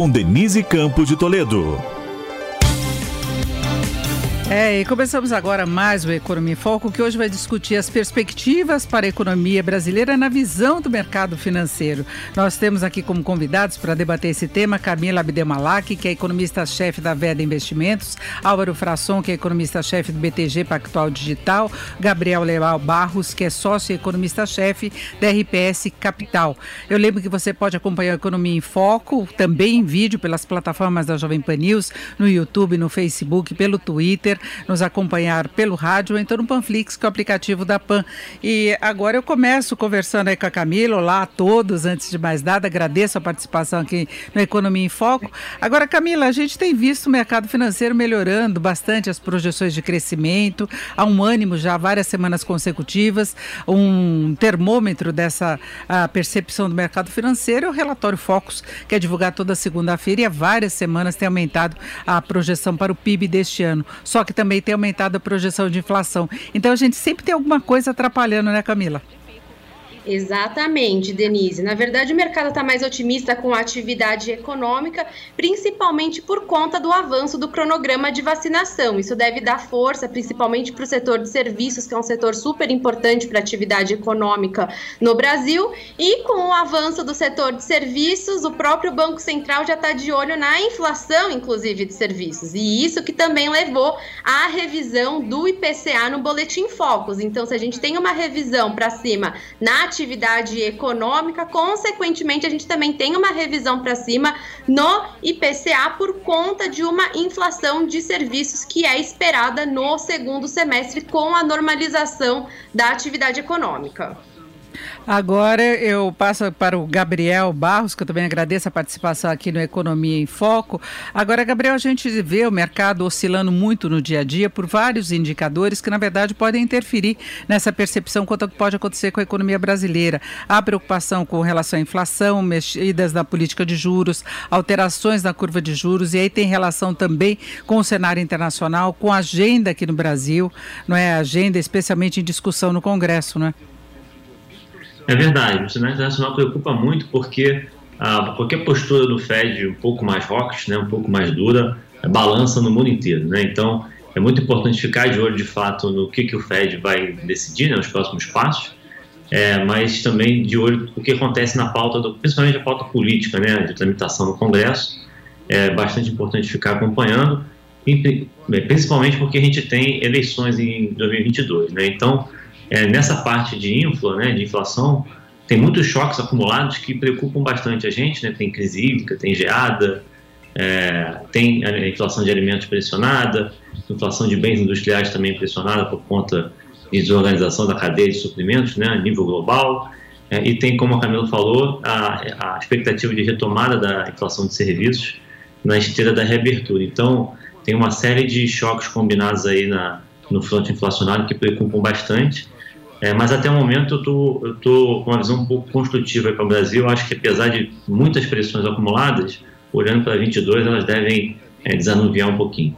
Com Denise Campos de Toledo. É, e começamos agora mais o Economia em Foco, que hoje vai discutir as perspectivas para a economia brasileira na visão do mercado financeiro. Nós temos aqui como convidados para debater esse tema Camila Abdemalak, que é economista-chefe da Veda Investimentos, Álvaro Frasson, que é economista-chefe do BTG Pactual Digital, Gabriel Leal Barros, que é sócio e economista-chefe da RPS Capital. Eu lembro que você pode acompanhar a Economia em Foco, também em vídeo, pelas plataformas da Jovem Pan News, no YouTube, no Facebook, pelo Twitter nos acompanhar pelo rádio então no Panflix, que é o aplicativo da PAN. E agora eu começo conversando aí com a Camila. Olá a todos, antes de mais nada, agradeço a participação aqui no Economia em Foco. Agora, Camila, a gente tem visto o mercado financeiro melhorando bastante as projeções de crescimento, há um ânimo já várias semanas consecutivas, um termômetro dessa percepção do mercado financeiro é o relatório Focus, que é divulgado toda segunda-feira e há várias semanas tem aumentado a projeção para o PIB deste ano. Só que que também tem aumentado a projeção de inflação. Então a gente sempre tem alguma coisa atrapalhando, né, Camila? Exatamente, Denise. Na verdade, o mercado está mais otimista com a atividade econômica, principalmente por conta do avanço do cronograma de vacinação. Isso deve dar força, principalmente para o setor de serviços, que é um setor super importante para a atividade econômica no Brasil. E com o avanço do setor de serviços, o próprio Banco Central já está de olho na inflação, inclusive, de serviços. E isso que também levou à revisão do IPCA no Boletim Focus. Então, se a gente tem uma revisão para cima na atividade econômica, consequentemente, a gente também tem uma revisão para cima no IPCA por conta de uma inflação de serviços que é esperada no segundo semestre com a normalização da atividade econômica. Agora eu passo para o Gabriel Barros, que eu também agradeço a participação aqui no Economia em Foco. Agora, Gabriel, a gente vê o mercado oscilando muito no dia a dia por vários indicadores que, na verdade, podem interferir nessa percepção quanto ao que pode acontecer com a economia brasileira. Há preocupação com relação à inflação, mexidas na política de juros, alterações na curva de juros, e aí tem relação também com o cenário internacional, com a agenda aqui no Brasil, não é? Agenda especialmente em discussão no Congresso, não é? É verdade, o cenário internacional preocupa muito porque ah, qualquer postura do Fed um pouco mais rocks, né, um pouco mais dura, balança no mundo inteiro. Né? Então, é muito importante ficar de olho de fato no que, que o Fed vai decidir, né, nos próximos passos, é, mas também de olho no que acontece na pauta, do, principalmente a pauta política, né, de tramitação no Congresso. É bastante importante ficar acompanhando, principalmente porque a gente tem eleições em 2022. Né? Então, é, nessa parte de infla, né, de inflação, tem muitos choques acumulados que preocupam bastante a gente, né? Tem crise hídrica, tem geada, é, tem a inflação de alimentos pressionada, inflação de bens industriais também pressionada por conta de desorganização da cadeia de suprimentos, né, a nível global, é, e tem, como a Camila falou, a, a expectativa de retomada da inflação de serviços na esteira da reabertura. Então, tem uma série de choques combinados aí na, no fronte inflacionário que preocupam bastante. É, mas até o momento eu tô, eu tô com uma visão um pouco construtiva para o Brasil. Acho que apesar de muitas pressões acumuladas, olhando para 22, elas devem é, desanuviar um pouquinho.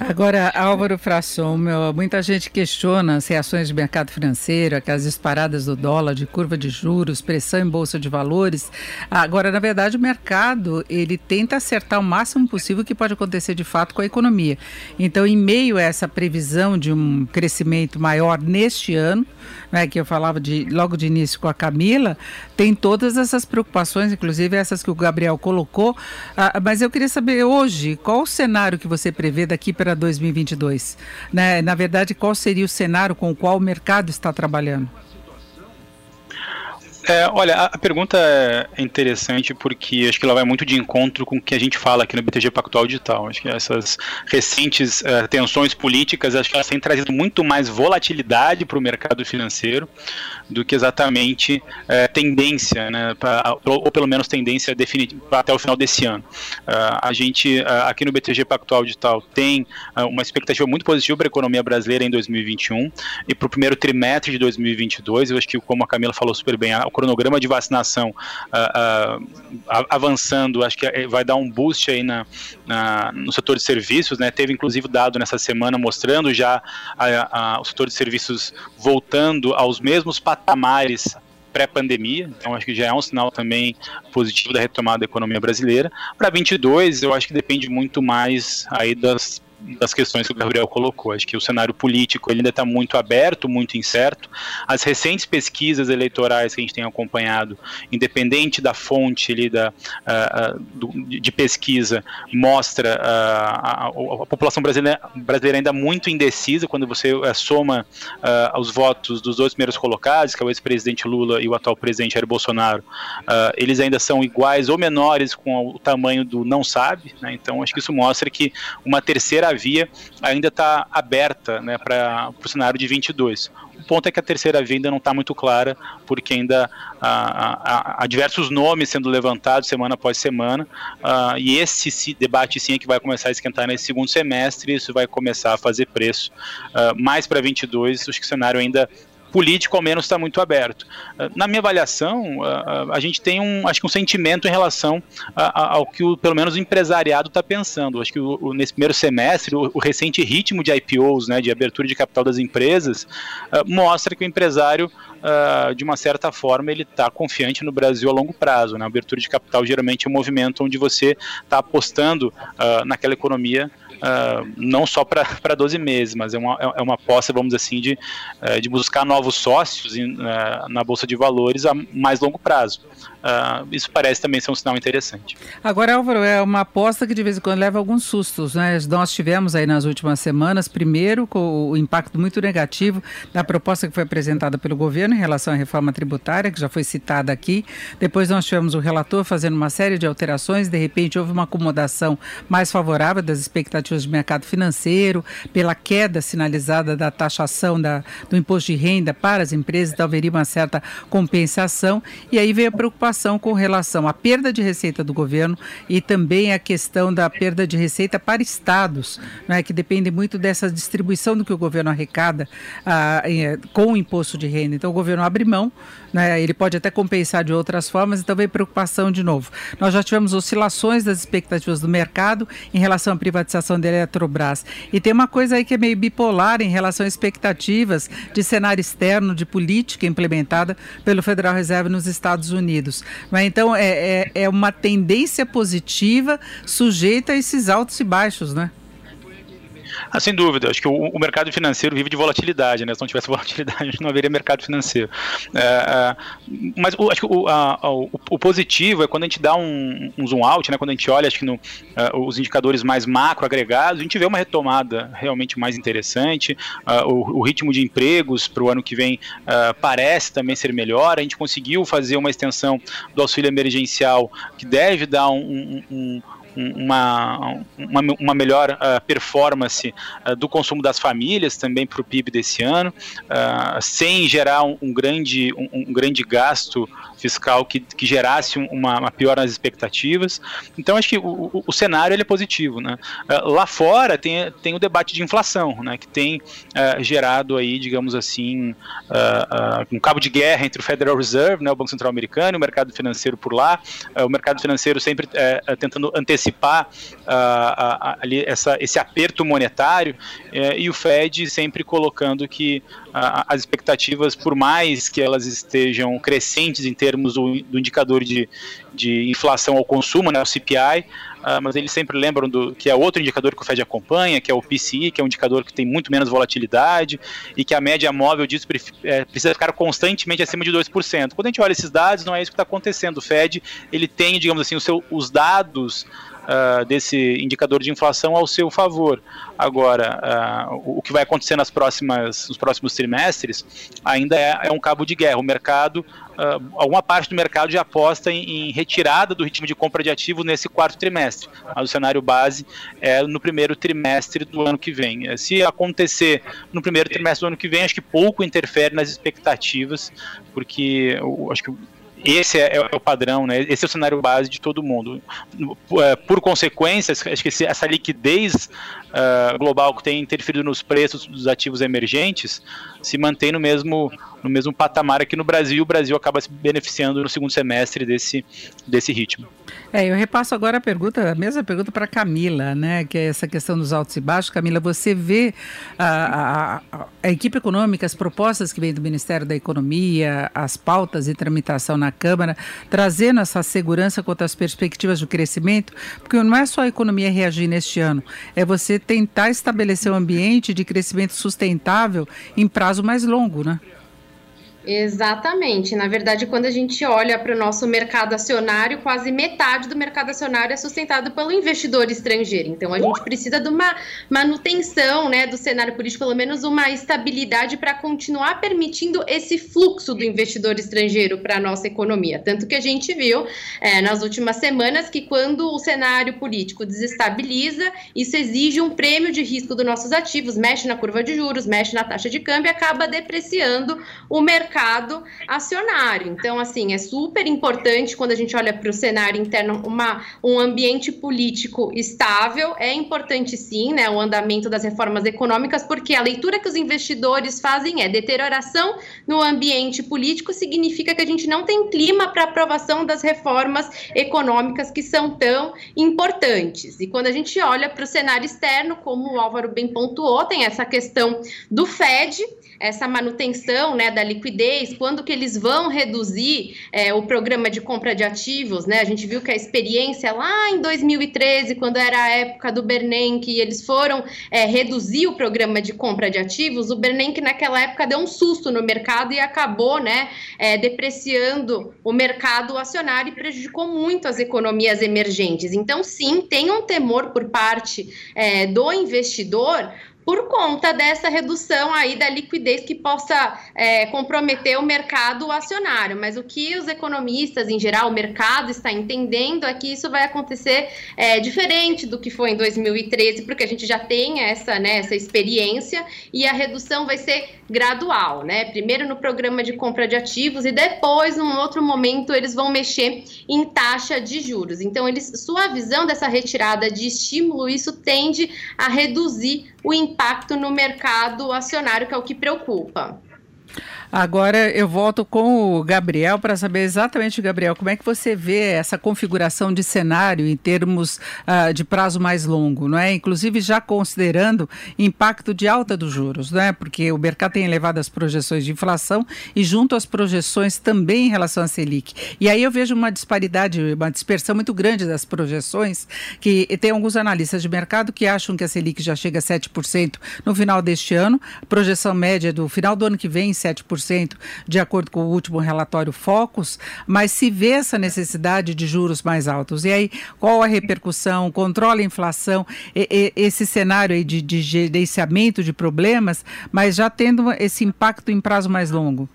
Agora, Álvaro Frasson, meu, muita gente questiona as reações de mercado financeiro, aquelas disparadas do dólar, de curva de juros, pressão em bolsa de valores. Agora, na verdade, o mercado ele tenta acertar o máximo possível o que pode acontecer de fato com a economia. Então, em meio a essa previsão de um crescimento maior neste ano, né, que eu falava de logo de início com a Camila, tem todas essas preocupações, inclusive essas que o Gabriel colocou. Ah, mas eu queria saber hoje qual o cenário que você prevê daqui para 2022? Né? Na verdade, qual seria o cenário com o qual o mercado está trabalhando? É, olha, a pergunta é interessante porque acho que ela vai muito de encontro com o que a gente fala aqui no BTG Pactual Digital. Acho que essas recentes uh, tensões políticas, acho que elas têm trazido muito mais volatilidade para o mercado financeiro do que exatamente uh, tendência, né, pra, ou pelo menos tendência definitiva até o final desse ano. Uh, a gente, aqui no BTG Pactual Digital, tem uma expectativa muito positiva para a economia brasileira em 2021 e para o primeiro trimestre de 2022. Eu acho que, como a Camila falou super bem, o cronograma de vacinação uh, uh, avançando, acho que é, vai dar um boost aí na, na, no setor de serviços, né? Teve inclusive dado nessa semana mostrando já a, a, o setor de serviços voltando aos mesmos patamares pré-pandemia, então acho que já é um sinal também positivo da retomada da economia brasileira. Para 22, eu acho que depende muito mais aí das das questões que o Gabriel colocou. Acho que o cenário político ainda está muito aberto, muito incerto. As recentes pesquisas eleitorais que a gente tem acompanhado, independente da fonte ali da, uh, uh, do, de pesquisa, mostra uh, a, a, população brasileira, brasileira, ainda muito indecisa quando você soma os votos dos dois primeiros colocados, que é o ex-presidente Lula e o atual presidente Jair Bolsonaro. eles ainda são iguais ou menores com o tamanho do não sabe. Né? Então, acho que isso mostra que uma terceira terceira via ainda está aberta né, para o cenário de 22. O ponto é que a terceira via ainda não está muito clara, porque ainda há, diversos nomes sendo levantados semana após semana, uh, e esse debate sim é que vai começar a esquentar nesse segundo semestre, isso vai começar a fazer preço. Uh, mais para 22, acho que o cenário ainda político ao menos está muito aberto. Ah, na minha avaliação, a, ah, ah, a, gente tem um, acho que um sentimento em relação ao que o, pelo menos o empresariado está pensando. Acho que o, nesse primeiro semestre, o, o, recente ritmo de IPOs, né, de abertura de capital das empresas, mostra que o empresário, de uma certa forma, ele está confiante no Brasil a longo prazo. Né? A abertura de capital geralmente é um movimento onde você está apostando naquela economia uh, não só para 12 meses, mas é uma, é uma aposta, vamos dizer assim, de, uh, de buscar novos sócios uh, na Bolsa de Valores a mais longo prazo. Uh, isso parece também ser um sinal interessante. Agora, Álvaro, é uma aposta que de vez em quando leva alguns sustos, né? Nós tivemos aí nas últimas semanas, primeiro, com o impacto muito negativo da proposta que foi apresentada pelo governo em relação à reforma tributária, que já foi citada aqui. Depois nós tivemos o relator fazendo uma série de alterações, de repente houve uma acomodação mais favorável das expectativas de mercado financeiro, pela queda sinalizada da taxação da, do imposto de renda para as empresas, então haveria uma certa compensação. E aí veio a preocupação preocupação com relação à perda de receita do governo e também a questão da perda de receita para estados, né, que depende muito dessa distribuição do que o governo arrecada ah, com o imposto de renda. Então, o governo abre mão, né, ele pode até compensar de outras formas, então vem preocupação de novo. Nós já tivemos oscilações das expectativas do mercado em relação à privatização da Eletrobras. E tem uma coisa aí que é meio bipolar em relação às expectativas de cenário externo, de política implementada pelo Federal Reserve nos Estados Unidos. Mas então é, é, é uma tendência positiva sujeita a esses altos e baixos, né? Ah, sem dúvida, acho que o, o, mercado financeiro vive de volatilidade, né? Se não tivesse volatilidade, não haveria mercado financeiro. É, é, mas o, acho que o, a, o, o, positivo é quando a gente dá um, um, zoom out, né? Quando a gente olha, acho que no, uh, os indicadores mais macro agregados, a gente vê uma retomada realmente mais interessante. Uh, o, ritmo de empregos para o ano que vem parece também ser melhor. A gente conseguiu fazer uma extensão do auxílio emergencial que deve dar um, um uma, uma, uma melhor uh, performance uh, do consumo das famílias também para o PIB desse ano, uh, sem gerar um, um grande, um, um, grande gasto fiscal que, que gerasse uma, uma pior nas expectativas. Então, acho que o, o, cenário ele é positivo. Né? lá fora tem, tem o debate de inflação, né, que tem gerado aí, digamos assim, um cabo de guerra entre o Federal Reserve, né, o Banco Central Americano, e o mercado financeiro por lá, o mercado financeiro sempre tentando antecipar uh, ali essa, esse aperto monetário uh, e o Fed sempre colocando que as expectativas, por mais que elas estejam crescentes em termos do, do indicador de, de inflação ao consumo, né, o CPI, Uh, mas eles sempre lembram do que é outro indicador que o Fed acompanha, que é o PCI, que é um indicador que tem muito menos volatilidade e que a média móvel disso é, precisa ficar constantemente acima de 2%. Quando a gente olha esses dados, não é isso que está acontecendo. O Fed ele tem, digamos assim, seu, os dados uh, desse indicador de inflação ao seu favor. Agora, uh, o que vai acontecer nas próximas, nos próximos trimestres ainda é, é um cabo de guerra. O mercado uh, alguma parte do mercado já aposta em, em, retirada do ritmo de compra de ativos nesse quarto trimestre. Mas o cenário base é no primeiro trimestre do ano que vem. Se acontecer no primeiro trimestre do ano que vem, acho que pouco interfere nas expectativas, porque acho que esse é, é, o padrão, né? Esse é o cenário base de todo mundo. É, por consequência, acho que essa liquidez uh, global que tem interferido nos preços dos ativos emergentes se mantém no mesmo, no mesmo patamar aqui no Brasil. O Brasil acaba se beneficiando no segundo semestre desse, desse ritmo. É, eu repasso agora a pergunta, a mesma pergunta para Camila, né? Que é essa questão dos altos e baixos. Camila, você vê a, a, a equipe econômica, as propostas que vêm do Ministério da Economia, as pautas e tramitação na Câmara, trazendo essa segurança quanto às perspectivas do crescimento, porque não é só a economia reagir neste ano, é você tentar estabelecer um ambiente de crescimento sustentável em prazo mais longo, né? Exatamente. Na verdade, quando a gente olha para o nosso mercado acionário, quase metade do mercado acionário é sustentado pelo investidor estrangeiro. Então, a gente precisa de uma manutenção né, do cenário político, pelo menos uma estabilidade para continuar permitindo esse fluxo do investidor estrangeiro para a nossa economia. Tanto que a gente viu é, nas últimas semanas que quando o cenário político desestabiliza, isso exige um prêmio de risco dos nossos ativos, mexe na curva de juros, mexe na taxa de câmbio acaba depreciando o mercado mercado acionário. Então, assim, é super importante quando a gente olha para o cenário interno uma, um ambiente político estável. É importante sim, né, o andamento das reformas econômicas, porque a leitura que os investidores fazem é deterioração no ambiente político significa que a gente não tem clima para aprovação das reformas econômicas que são tão importantes. E quando a gente olha para o cenário externo, como o Álvaro bem pontuou, tem essa questão do Fed, essa manutenção né, da liquidez, quando que eles vão reduzir é, o programa de compra de ativos, né? A gente viu que a experiência lá em 2013, quando era a época do Bernanke, eles foram é, reduzir o programa de compra de ativos, o Bernanke naquela época deu um susto no mercado e acabou né, é, depreciando o mercado acionário e prejudicou muito as economias emergentes. Então, sim, tem um temor por parte é, do investidor por conta dessa redução aí da liquidez que possa é, comprometer o mercado acionário. Mas o que os economistas, em geral, o mercado está entendendo é que isso vai acontecer é, diferente do que foi em 2013, porque a gente já tem essa, né, essa experiência e a redução vai ser gradual, né? Primeiro no programa de compra de ativos e depois, num outro momento, eles vão mexer em taxa de juros. Então, eles, sua visão dessa retirada de estímulo, isso tende a reduzir o impacto no mercado acionário, que é o que preocupa. Agora eu volto com o Gabriel para saber exatamente, Gabriel, como é que você vê essa configuração de cenário em termos uh, de prazo mais longo, não é? Inclusive já considerando impacto de alta dos juros, não é? Porque o mercado tem elevado as projeções de inflação e junto às projeções também em relação à Selic. E aí eu vejo uma disparidade, uma dispersão muito grande das projeções, que tem alguns analistas de mercado que acham que a Selic já chega a 7% no final deste ano, projeção média do final do ano que vem 7% de acordo com o último relatório Focus, mas se vê essa necessidade de juros mais altos. E aí, qual a repercussão? Controla a inflação, e, e, esse cenário aí de, de gerenciamento de problemas, mas já tendo esse impacto em prazo mais longo?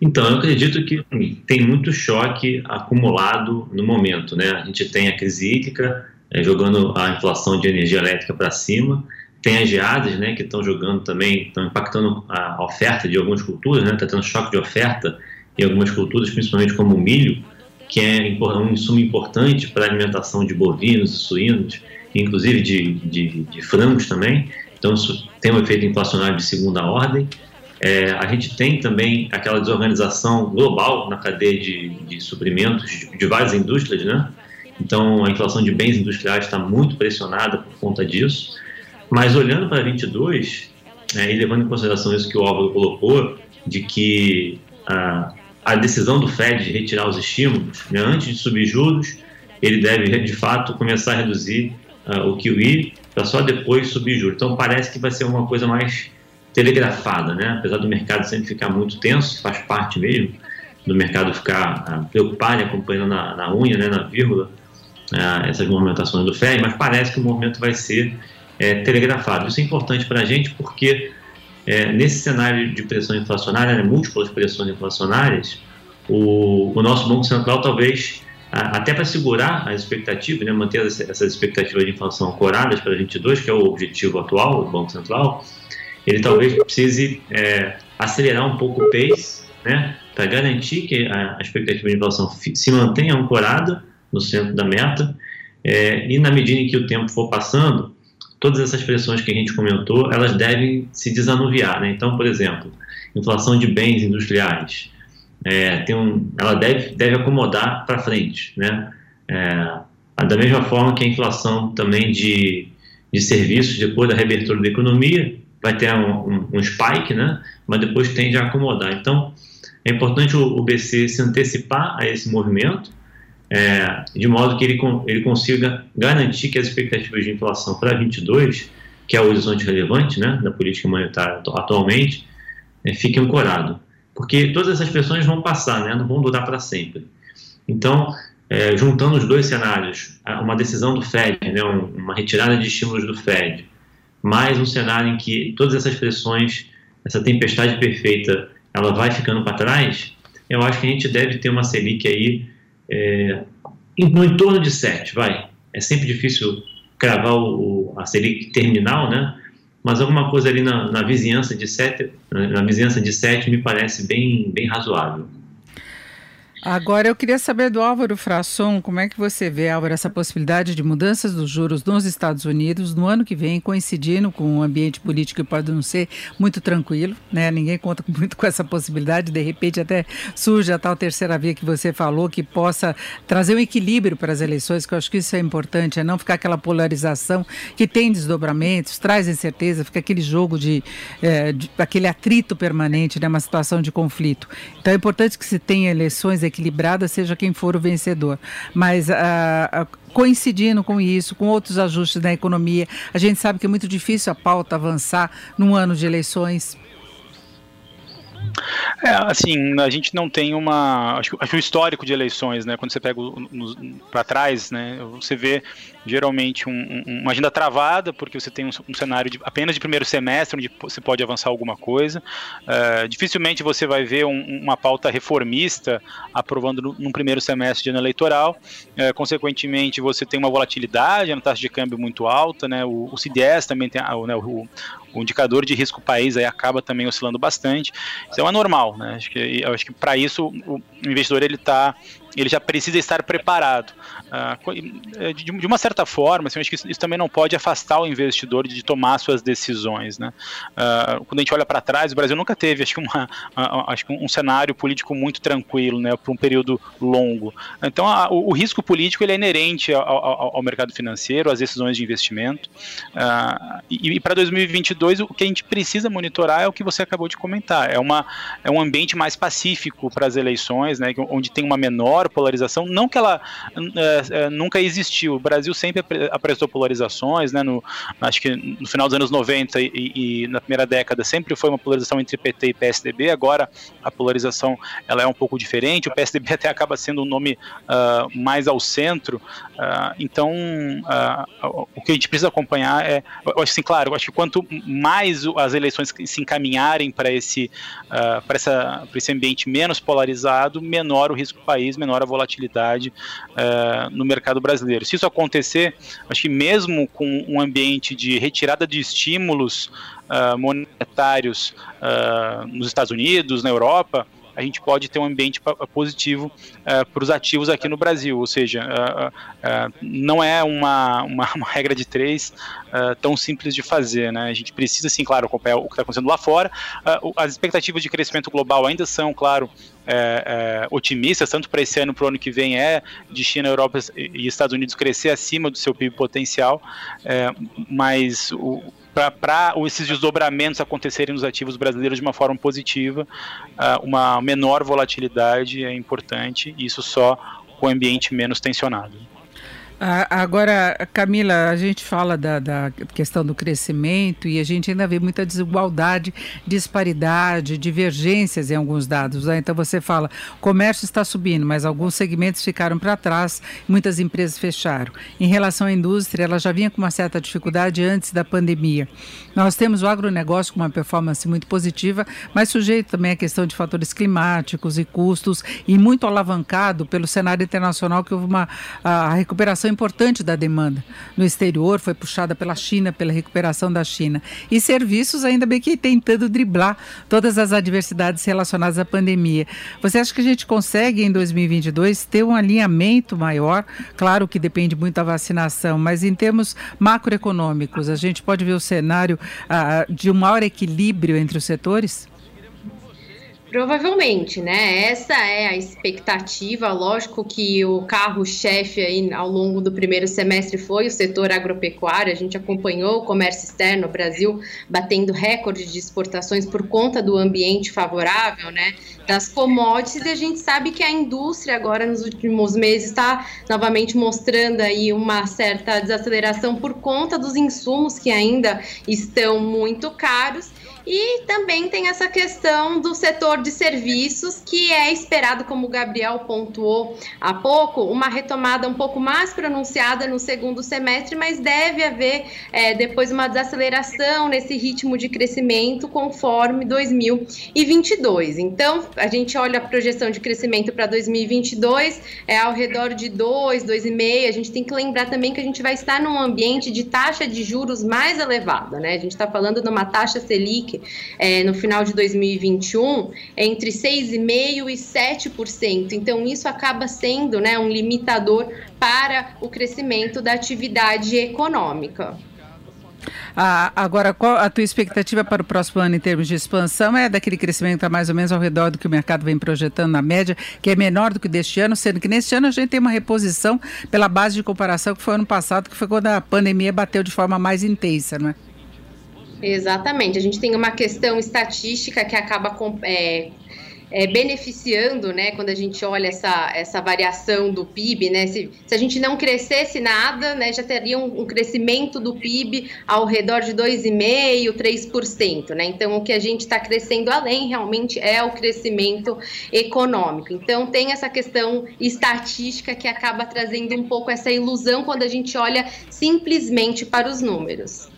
Então, eu acredito que tem muito choque acumulado no momento, né? A gente tem a crise hídrica é, jogando a inflação de energia elétrica para cima, tem as geadas, né, que estão jogando também, estão impactando a oferta de algumas culturas, né, está tendo choque de oferta em algumas culturas, principalmente como o milho, que é um insumo importante para a alimentação de bovinos e suínos, inclusive de, de, de frangos também. Então, isso tem um efeito inflacionário de segunda ordem. É, a gente tem também aquela desorganização global na cadeia de, de suprimentos de, de várias indústrias, né? Então, a inflação de bens industriais está muito pressionada por conta disso. Mas olhando para 22, né, e levando em consideração isso que o Álvaro colocou, de que a, a decisão do Fed de retirar os estímulos, né, antes de subir juros, ele deve de fato começar a reduzir uh, o QE para só depois subir juros. Então parece que vai ser uma coisa mais telegrafada, né? apesar do mercado sempre ficar muito tenso, faz parte mesmo do mercado ficar uh, preocupado, acompanhando na, na unha, né, na vírgula, é, essas movimentações do FED, mas parece que o movimento vai ser é, telegrafado. Isso é importante para a gente porque é, nesse cenário de pressão inflacionária, né, múltiplas pressões inflacionárias, o, o nosso Banco Central talvez, a, até para segurar as expectativas, né, manter essas expectativas de inflação coradas para 22, que é o objetivo atual do Banco Central, ele talvez precise é, acelerar um pouco o pace, né, para garantir que a, a expectativa de inflação se mantenha ancorada no centro da meta, é, e na medida em que o tempo for passando, todas essas pressões que a gente comentou, elas devem se desanuviar. Né? Então, por exemplo, inflação de bens industriais, é, tem um, ela deve, deve acomodar para frente. Né? É, da mesma forma que a inflação também de, de serviços, depois da reabertura da economia, vai ter um, um, um, spike, né? mas depois tende a acomodar. Então, é importante o, o BC se antecipar a esse movimento é, de modo que ele, ele consiga garantir que as expectativas de inflação para 22, que é o horizonte relevante né, da política monetária atualmente, é, fique ancorado. Porque todas essas pressões vão passar, né, não vão durar para sempre. Então, é, juntando os dois cenários, uma decisão do Fed, né, uma retirada de estímulos do Fed, mais um cenário em que todas essas pressões, essa tempestade perfeita, ela vai ficando para trás, eu acho que a gente deve ter uma Selic aí é, no entorno de 7, vai. É sempre difícil cravar o, a Selic terminal, né? Mas alguma coisa ali na, na vizinhança de 7, na vizinhança de 7 me parece bem, bem razoável. Agora eu queria saber do Álvaro Frasson, como é que você vê, Álvaro, essa possibilidade de mudanças dos juros nos Estados Unidos no ano que vem, coincidindo com um ambiente político que pode não ser muito tranquilo, né? Ninguém conta muito com essa possibilidade, de repente até surge a tal terceira via que você falou, que possa trazer um equilíbrio para as eleições, que eu acho que isso é importante, é não ficar aquela polarização que tem desdobramentos, traz incerteza, fica aquele jogo de, é, de aquele atrito permanente, né? Uma situação de conflito. Então é importante que se tenha eleições equilibrada, seja quem for o vencedor. Mas ah, ah, coincidindo com isso, com outros ajustes na economia, a gente sabe que é muito difícil a pauta avançar num ano de eleições. É, assim, a gente não tem uma. Acho, acho que o histórico de eleições, né? Quando você pega para trás, né? Você vê geralmente um, um, uma agenda travada, porque você tem um, um, cenário de, apenas de primeiro semestre, onde você pode avançar alguma coisa. Uh, dificilmente você vai ver uma pauta reformista aprovando no, num primeiro semestre de ano eleitoral. Uh, consequentemente, você tem uma volatilidade na taxa de câmbio muito alta, né? O, o CDS também tem né, o, o indicador de risco país aí acaba também oscilando bastante. Então é normal, né? Acho que, acho que para isso o investidor ele está ele já precisa estar preparado. Uh, de, de, uma certa forma, assim, acho que isso, também não pode afastar o investidor de tomar suas decisões. Né? Uh, quando a gente olha para trás, o Brasil nunca teve acho que, uma, acho que um cenário político muito tranquilo né, por um período longo. Então, o, risco político ele é inerente ao, mercado financeiro, às decisões de investimento. e, e para 2022, o que a gente precisa monitorar é o que você acabou de comentar: é, uma, é um ambiente mais pacífico para as eleições, né, onde tem uma menor polarização, não que ela é, é, nunca existiu. O Brasil sempre apresentou polarizações, né? No, acho que no final dos anos 90 e, e, na primeira década sempre foi uma polarização entre PT e PSDB. Agora a polarização ela é um pouco diferente. O PSDB até acaba sendo um nome uh, mais ao centro. Uh, então uh, o que a gente precisa acompanhar é, eu acho assim, claro, eu acho que quanto mais as eleições se encaminharem para esse para esse ambiente menos polarizado, menor o risco do país, menor menor a volatilidade uh, no mercado brasileiro. Se isso acontecer, acho que mesmo com um ambiente de retirada de estímulos uh, monetários uh, nos Estados Unidos, na Europa, a gente pode ter um ambiente positivo uh, para os ativos aqui no Brasil, ou seja, uh, uh, não é uma, uma, uma, regra de três tão simples de fazer, né? A gente precisa, sim, claro, acompanhar o que está acontecendo lá fora. as expectativas de crescimento global ainda são, claro, é, é, otimistas, tanto para esse ano para o ano que vem, é de China, Europa e Estados Unidos crescer acima do seu PIB potencial, é, mas o, para esses desdobramentos acontecerem nos ativos brasileiros de uma forma positiva, uh, uma menor volatilidade é importante, e isso só com o ambiente menos tensionado. Agora, Camila, a gente fala da, da, questão do crescimento e a gente ainda vê muita desigualdade, disparidade, divergências em alguns dados. Né? Então você fala, comércio está subindo, mas alguns segmentos ficaram para trás, muitas empresas fecharam. Em relação à indústria, ela já vinha com uma certa dificuldade antes da pandemia. Nós temos o agronegócio com uma performance muito positiva, mas sujeito também à questão de fatores climáticos e custos e muito alavancado pelo cenário internacional que houve uma a recuperação importante da demanda no exterior, foi puxada pela China, pela recuperação da China. E serviços, ainda bem que tentando driblar todas as adversidades relacionadas à pandemia. Você acha que a gente consegue, em 2022, ter um alinhamento maior? Claro que depende muito da vacinação, mas em termos macroeconômicos, a gente pode ver o cenário ah, de um maior equilíbrio entre os setores? Provavelmente, né? Essa é a expectativa. Lógico que o carro-chefe aí ao longo do primeiro semestre foi o setor agropecuário. A gente acompanhou o comércio externo, o Brasil batendo recorde de exportações por conta do ambiente favorável, né? Das commodities, e a gente sabe que a indústria agora nos últimos meses está novamente mostrando aí uma certa desaceleração por conta dos insumos que ainda estão muito caros e também tem essa questão do setor de serviços, que é esperado, como o Gabriel pontuou há pouco, uma retomada um pouco mais pronunciada no segundo semestre, mas deve haver é, depois uma desaceleração nesse ritmo de crescimento conforme 2022. Então, a gente olha a projeção de crescimento para 2022, é ao redor de 2, 2,5. A gente tem que lembrar também que a gente vai estar num ambiente de taxa de juros mais elevada, né? A gente está falando de uma taxa Selic é, no final de 2021 entre 6,5% e 7%. Então, isso acaba sendo né, um limitador para o crescimento da atividade econômica. Ah, agora, qual a tua expectativa para o próximo ano em termos de expansão? É daquele crescimento tá mais ou menos ao redor do que o mercado vem projetando na média, que é menor do que deste ano, sendo que neste ano a gente tem uma reposição pela base de comparação que foi ano passado, que foi quando a pandemia bateu de forma mais intensa, não é? Exatamente. A gente tem uma questão estatística que acaba com, é, é, beneficiando, né, quando a gente olha essa, essa variação do PIB, né, se, se a gente não crescesse nada, né, já teria um, um crescimento do PIB ao redor de 2,5%, 3%, né, então o que a gente está crescendo além realmente é o crescimento econômico, então tem essa questão estatística que acaba trazendo um pouco essa ilusão quando a gente olha simplesmente para os números.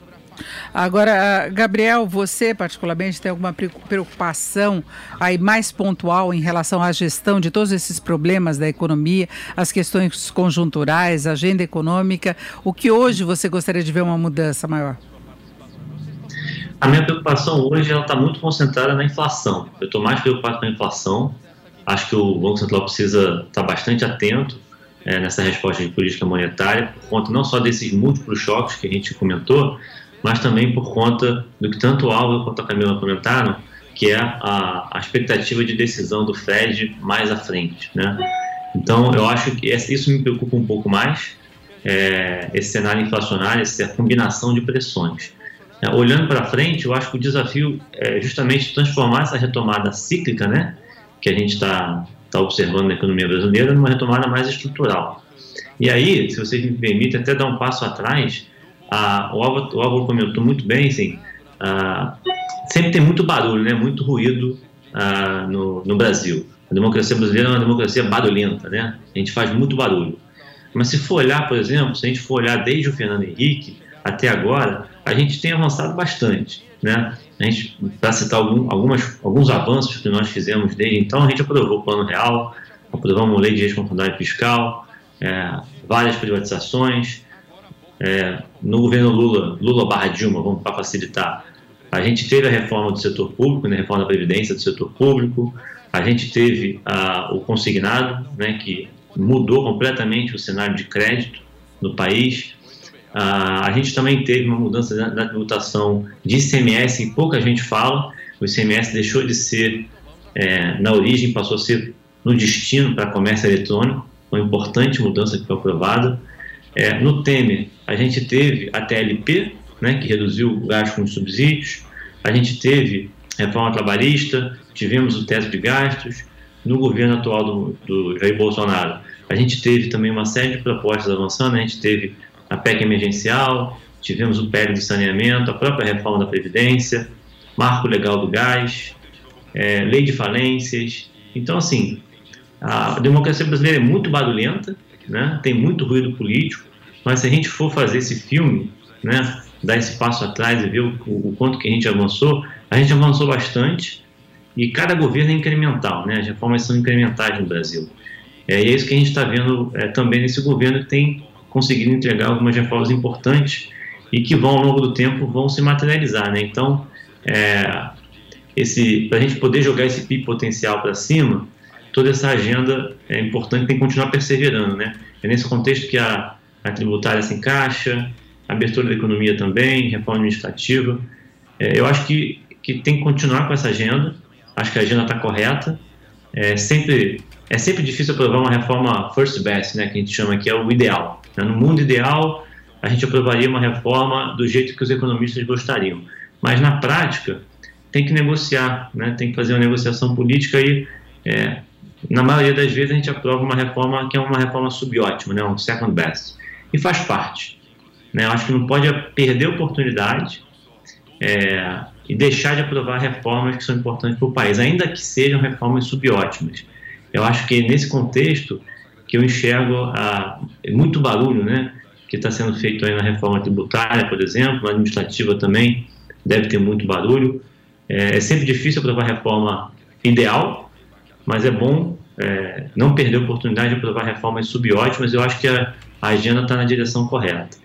Agora, Gabriel, você particularmente tem alguma preocupação aí mais pontual em relação à gestão de todos esses problemas da economia, as questões conjunturais, agenda econômica? O que hoje você gostaria de ver uma mudança maior? A minha preocupação hoje está muito concentrada na inflação. Eu estou mais preocupado com a inflação. Acho que o Banco Central precisa estar tá bastante atento é, nessa resposta de política monetária, por conta não só desses múltiplos choques que a gente comentou, mas também por conta do que tanto o Álvaro quanto a Camila comentaram, que é a, a expectativa de decisão do Fed mais à frente. Né? Então, eu acho que isso me preocupa um pouco mais, é, esse cenário inflacionário, essa combinação de pressões. É, olhando para frente, eu acho que o desafio é justamente transformar essa retomada cíclica, né, que a gente está tá observando na economia brasileira, numa retomada mais estrutural. E aí, se vocês me permitem, até dar um passo atrás ah, o, Álvaro, o Álvaro comentou muito bem, assim, ah, sempre tem muito barulho, né, muito ruído ah, no, no Brasil. A democracia brasileira é uma democracia barulhenta, né? A gente faz muito barulho. Mas se for olhar, por exemplo, se a gente for olhar desde o Fernando Henrique até agora, a gente tem avançado bastante, né? A gente, para citar algum, algumas, alguns avanços que nós fizemos desde então, a gente aprovou o Plano Real, aprovamos a Lei de Responsabilidade Fiscal, é, várias privatizações, é, no governo Lula, Lula barra Dilma, vamos para facilitar, a gente teve a reforma do setor público, né, a reforma da Previdência do setor público, a gente teve a, o consignado, né, que mudou completamente o cenário de crédito no país. A, a gente também teve uma mudança na, tributação de ICMS, e pouca gente fala, o ICMS deixou de ser é, na origem, passou a ser no destino para comércio eletrônico, uma importante mudança que foi aprovada. É, no Temer, a gente teve a TLP, né, que reduziu o gasto com os subsídios, a gente teve reforma trabalhista, tivemos o teto de gastos, no governo atual do, do Jair Bolsonaro, a gente teve também uma série de propostas avançando, a gente teve a PEC emergencial, tivemos o PEC do saneamento, a própria reforma da Previdência, marco legal do gás, é, lei de falências. Então, assim, a democracia brasileira é muito barulhenta, né? tem muito ruído político, mas se a gente for fazer esse filme, né, dar esse passo atrás e ver o, o quanto que a gente avançou, a gente avançou bastante e cada governo é incremental, né? as reformas são incrementais no Brasil. É, e é isso que a gente está vendo é, também nesse governo que tem conseguido entregar algumas reformas importantes e que vão, ao longo do tempo, vão se materializar. Né? Então, é, para a gente poder jogar esse PIB potencial para cima, toda essa agenda é importante, tem que continuar perseverando. Né? É nesse contexto que a, a tributária se encaixa, a abertura da economia também, reforma administrativa. É, eu acho que, que tem que continuar com essa agenda, acho que a agenda está correta. É sempre, é sempre difícil aprovar uma reforma first best, né, que a gente chama que é o ideal. Né? No mundo ideal, a gente aprovaria uma reforma do jeito que os economistas gostariam. Mas na prática, tem que negociar, né? tem que fazer uma negociação política e, é, na maioria das vezes, a gente aprova uma reforma que é uma reforma subótima, né? um second best. E faz parte. Né? Eu acho que não pode perder oportunidade é, e deixar de aprovar reformas que são importantes para o país, ainda que sejam reformas subótimas. Eu acho que nesse contexto que eu enxergo a, muito barulho, né? que está sendo feito aí na reforma tributária, por exemplo, na administrativa também deve ter muito barulho. É, é sempre difícil aprovar reforma ideal, mas é bom é, não perder a oportunidade de aprovar reformas subótimas. Eu acho que a, a agenda está na direção correta.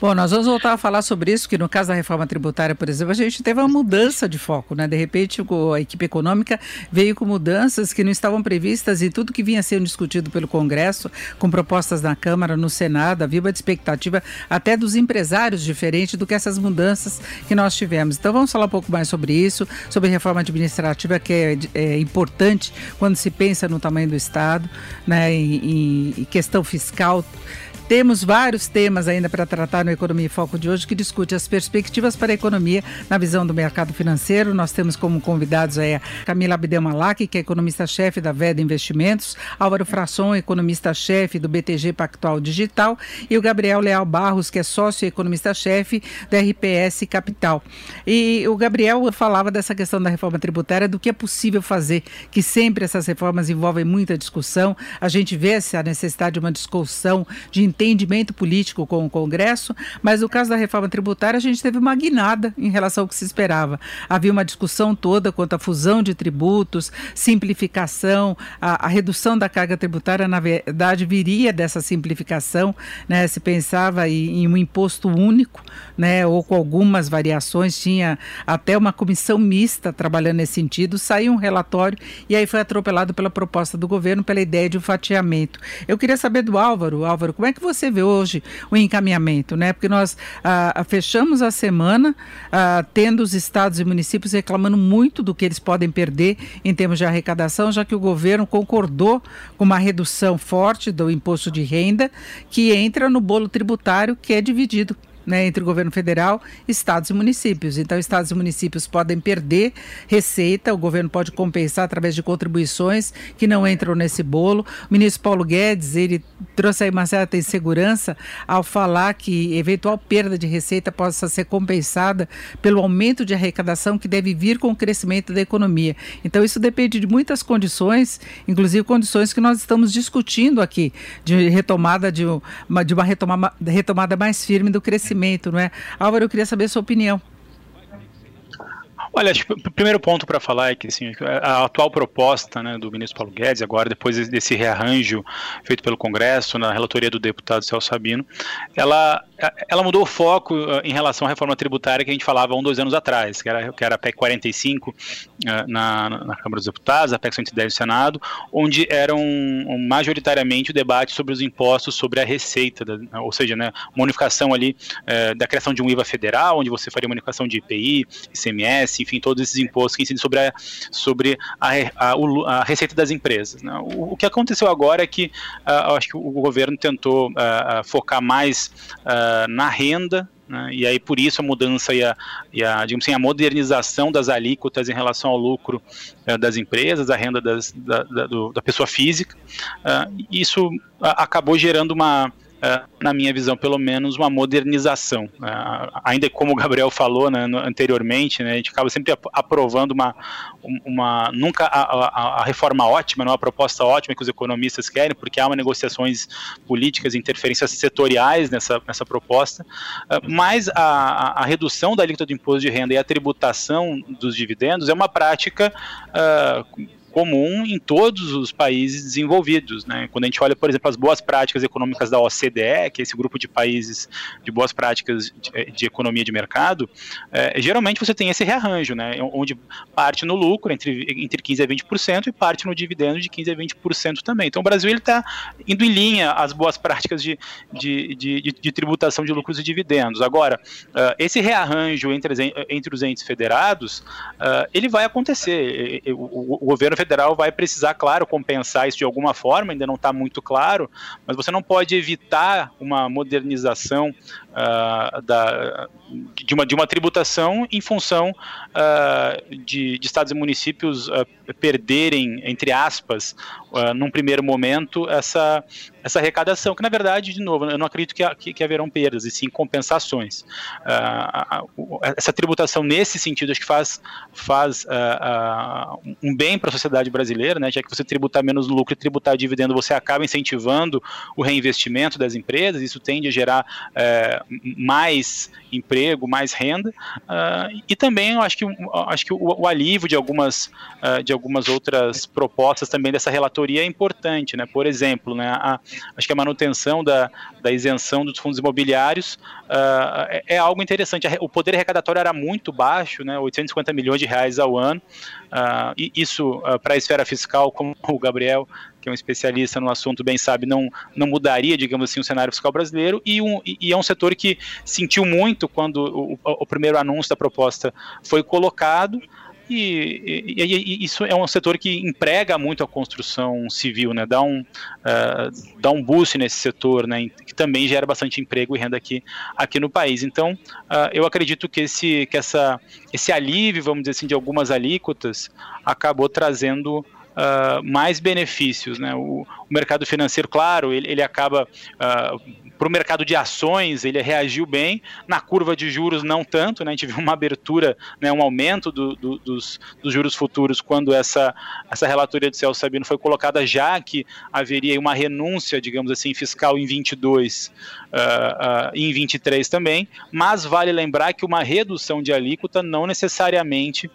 Bom, nós vamos voltar a falar sobre isso, que no caso da reforma tributária, por exemplo, a gente teve uma mudança de foco, né? De repente, a equipe econômica veio com mudanças que não estavam previstas e tudo que vinha sendo discutido pelo Congresso, com propostas na Câmara, no Senado, havia uma expectativa até dos empresários diferente do que essas mudanças que nós tivemos. Então vamos falar um pouco mais sobre isso, sobre reforma administrativa, que é, é importante quando se pensa no tamanho do Estado, né? em, em questão fiscal. Temos vários temas ainda para tratar no Economia em Foco de hoje que discute as perspectivas para a economia na visão do mercado financeiro. Nós temos como convidados aí a Camila Abdelmalak, que é economista-chefe da VEDA Investimentos, Álvaro Frasson, economista-chefe do BTG Pactual Digital, e o Gabriel Leal Barros, que é sócio e economista-chefe da RPS Capital. E o Gabriel falava dessa questão da reforma tributária, do que é possível fazer, que sempre essas reformas envolvem muita discussão. A gente vê essa necessidade de uma discussão de entendimento político com o Congresso, mas no caso da reforma tributária a gente teve uma guinada em relação ao que se esperava. Havia uma discussão toda quanto à fusão de tributos, simplificação, a, a redução da carga tributária, na verdade, viria dessa simplificação, né? Se pensava em, em um imposto único, né? Ou com algumas variações, tinha até uma comissão mista trabalhando nesse sentido, saiu um relatório e aí foi atropelado pela proposta do governo, pela ideia de um fatiamento. Eu queria saber do Álvaro, Álvaro, como é que você vê hoje o encaminhamento, né? Porque nós ah, fechamos a semana ah, tendo os estados e municípios reclamando muito do que eles podem perder em termos de arrecadação, já que o governo concordou com uma redução forte do imposto de renda que entra no bolo tributário que é dividido né, entre o governo federal, estados e municípios. Então, estados e municípios podem perder receita, o governo pode compensar através de contribuições que não entram nesse bolo. O ministro Paulo Guedes, ele trouxe aí uma certa insegurança ao falar que eventual perda de receita possa ser compensada pelo aumento de arrecadação que deve vir com o crescimento da economia. Então, isso depende de muitas condições, inclusive condições que nós estamos discutindo aqui, de retomada de uma, de uma retomada, retomada mais firme do crescimento não é? Álvaro, eu queria saber a sua opinião. Olha, o primeiro ponto para falar é que assim, a atual proposta né, do ministro Paulo Guedes, agora depois desse rearranjo feito pelo Congresso, na relatoria do deputado Celso Sabino, ela, ela mudou o foco uh, em relação à reforma tributária que a gente falava há um, dois anos atrás, que era, que era a PEC 45 uh, na, na Câmara dos Deputados, a PEC 110 no Senado, onde eram majoritariamente o debate sobre os impostos sobre a receita, da, ou seja, né, uma unificação ali uh, da criação de um IVA federal, onde você faria uma unificação de IPI, ICMS, enfim, todos esses impostos que incidem sobre a, sobre a, a, a receita das empresas. Né? O, o, que aconteceu agora é que uh, acho que o governo tentou uh, focar mais uh, na renda, né? e aí por isso a mudança e a, e a, digamos assim, a modernização das alíquotas em relação ao lucro das empresas, a renda das, da, da, do, da, pessoa física, isso acabou gerando uma na minha visão, pelo menos, uma modernização. É, ainda como o Gabriel falou né, anteriormente, né, a gente acaba sempre aprovando uma, uma nunca a, a, a, reforma ótima, não a proposta ótima que os economistas querem, porque há uma negociações políticas, interferências setoriais nessa, nessa proposta, é, mas a, a redução da alíquota do imposto de renda e a tributação dos dividendos é uma prática uh, comum em todos os países desenvolvidos. Né? Quando a gente olha, por exemplo, as boas práticas econômicas da OCDE, que é esse grupo de países de boas práticas de, eh, de economia de mercado, é, geralmente você tem esse rearranjo, né? onde parte no lucro entre, entre 15% a 20% e parte no dividendo de 15% a 20% também. Então o Brasil está indo em linha às boas práticas de, de, de, de, tributação de lucros e dividendos. Agora, uh, esse rearranjo entre, entre os entes federados, uh, ele vai acontecer. O, o, o governo federal vai precisar, claro, compensar isso de alguma forma, ainda não está muito claro, mas você não pode evitar uma modernização uh, da, de, uma, de uma tributação em função uh, de, de, estados e municípios uh, perderem, entre aspas, num primeiro momento, essa, essa arrecadação, que na verdade, de novo, eu não acredito que, que, que haverão perdas, e sim compensações. essa tributação, nesse sentido, acho que faz, faz um bem para a sociedade brasileira, né, já que você tributar menos lucro e tributar dividendo, você acaba incentivando o reinvestimento das empresas, isso tende a gerar mais emprego, mais renda, uh, e também eu acho que, acho que o, o alívio de algumas, uh, de algumas outras propostas também dessa é importante, né? Por exemplo, né, a, acho que a manutenção da, da isenção dos fundos imobiliários uh, é, é, algo interessante. O poder arrecadatório era muito baixo, né, 850 milhões de reais ao ano, e isso para a esfera fiscal, como o Gabriel que é um especialista no assunto, bem sabe, não, não mudaria, digamos assim, o cenário fiscal brasileiro, e, um, e é um setor que sentiu muito quando o, o primeiro anúncio da proposta foi colocado, e, e, e, isso é um setor que emprega muito a construção civil, né? Dá um, uh, dá um boost nesse setor, né? Que também gera bastante emprego e renda aqui, aqui no país. Então, uh, eu acredito que esse, que essa, esse alívio, vamos dizer assim, de algumas alíquotas acabou trazendo uh, mais benefícios. Né? O, o, mercado financeiro, claro, ele, ele acaba. Uh, para o mercado de ações, ele reagiu bem, na curva de juros não tanto, né? a gente viu uma abertura, né, um aumento do, do, dos, dos, juros futuros quando essa, essa relatoria de Celso Sabino foi colocada, já que haveria uma renúncia, digamos assim, fiscal em 22 uh, uh, e em 23 também, mas vale lembrar que uma redução de alíquota não necessariamente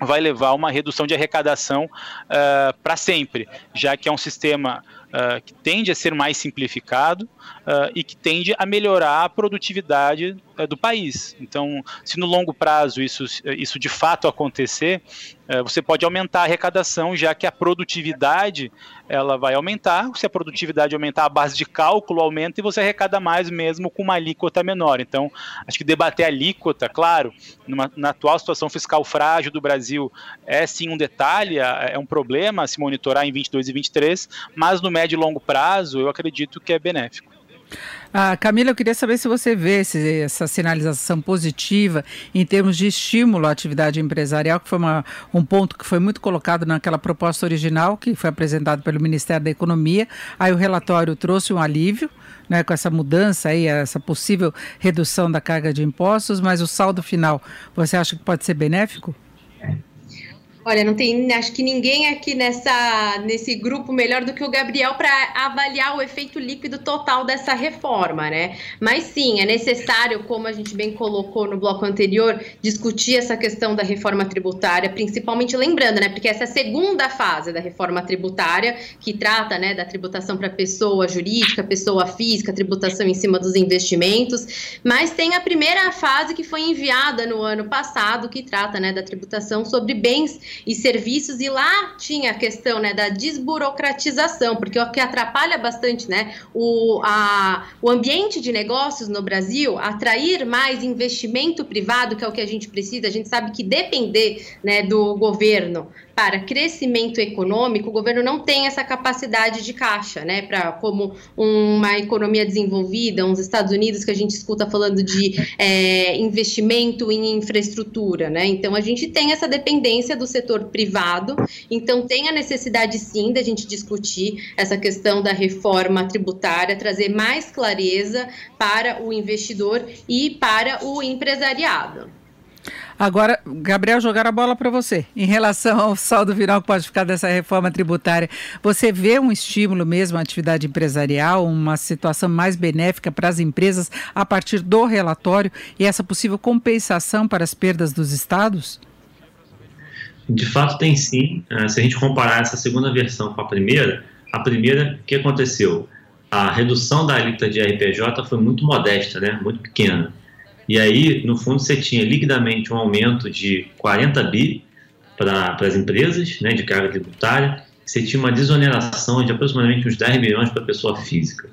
vai levar a uma redução de arrecadação uh, para sempre, já que é um sistema uh, que tende a ser mais simplificado uh, e que tende a melhorar a produtividade uh, do país. Então, se no longo prazo isso, isso de fato acontecer, você pode aumentar a arrecadação, já que a produtividade ela vai aumentar. Se a produtividade aumentar, a base de cálculo aumenta e você arrecada mais mesmo com uma alíquota menor. Então, acho que debater alíquota, claro, numa, na atual situação fiscal frágil do Brasil, é sim um detalhe, é, é um problema se monitorar em 22 e 23, mas no médio e longo prazo, eu acredito que é benéfico. Ah, Camila, eu queria saber se você vê esse, essa sinalização positiva em termos de estímulo à atividade empresarial, que foi uma, um ponto que foi muito colocado naquela proposta original que foi apresentada pelo Ministério da Economia. Aí o relatório trouxe um alívio, né, com essa mudança aí, essa possível redução da carga de impostos, mas o saldo final, você acha que pode ser benéfico? Olha, não tem, acho que ninguém aqui nessa, nesse grupo melhor do que o Gabriel para avaliar o efeito líquido total dessa reforma, né? Mas sim, é necessário, como a gente bem colocou no bloco anterior, discutir essa questão da reforma tributária, principalmente lembrando, né? Porque essa é a segunda fase da reforma tributária, que trata, né, da tributação para pessoa jurídica, pessoa física, tributação em cima dos investimentos, mas tem a primeira fase que foi enviada no ano passado, que trata, né, da tributação sobre bens e serviços, e lá tinha a questão né, da desburocratização, porque o que atrapalha bastante né, o, a, o ambiente de negócios no Brasil, atrair mais investimento privado, que é o que a gente precisa, a gente sabe que depender né, do governo para crescimento econômico, o governo não tem essa capacidade de caixa, né? Para como uma economia desenvolvida, uns Estados Unidos que a gente escuta falando de é, investimento em infraestrutura, né? Então a gente tem essa dependência do setor privado, então tem a necessidade sim da gente discutir essa questão da reforma tributária, trazer mais clareza para o investidor e para o empresariado. Agora, Gabriel, jogar a bola para você. Em relação ao saldo final que pode ficar dessa reforma tributária, você vê um estímulo mesmo à atividade empresarial, uma situação mais benéfica para as empresas a partir do relatório e essa possível compensação para as perdas dos estados? De fato, tem sim. É, se a gente comparar essa segunda versão com a primeira, a primeira, o que aconteceu? A redução da alíquota de RPJ foi muito modesta, né? muito pequena. E aí, no fundo, você tinha liquidamente um aumento de 40 bi para as empresas, né, de carga tributária, você tinha uma desoneração de aproximadamente uns 10 milhões para a pessoa física.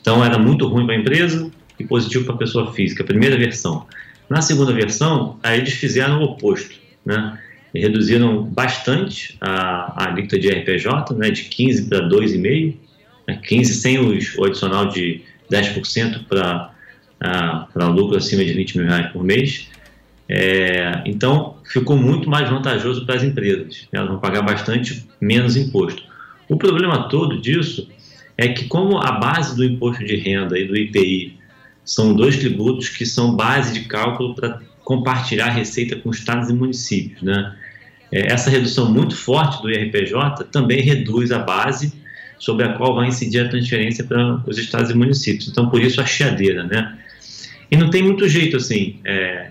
Então, era muito ruim para a empresa e positivo para a pessoa física, primeira versão. Na segunda versão, aí eles fizeram o oposto, né? E reduziram bastante a, a alíquota de RPJ, né, de 15 para 2,5, né, 15 sem os, o adicional de 10% para para lucro acima de 20 mil reais por mês. É, então, ficou muito mais vantajoso para as empresas. Elas vão pagar bastante menos imposto. O problema todo disso é que, como a base do imposto de renda e do IPI são dois tributos que são base de cálculo para compartilhar a receita com estados e municípios, né? É, essa redução muito forte do IRPJ também reduz a base sobre a qual vai incidir a transferência para os estados e municípios. Então, por isso a chiadeira, né? E não tem muito jeito assim. É,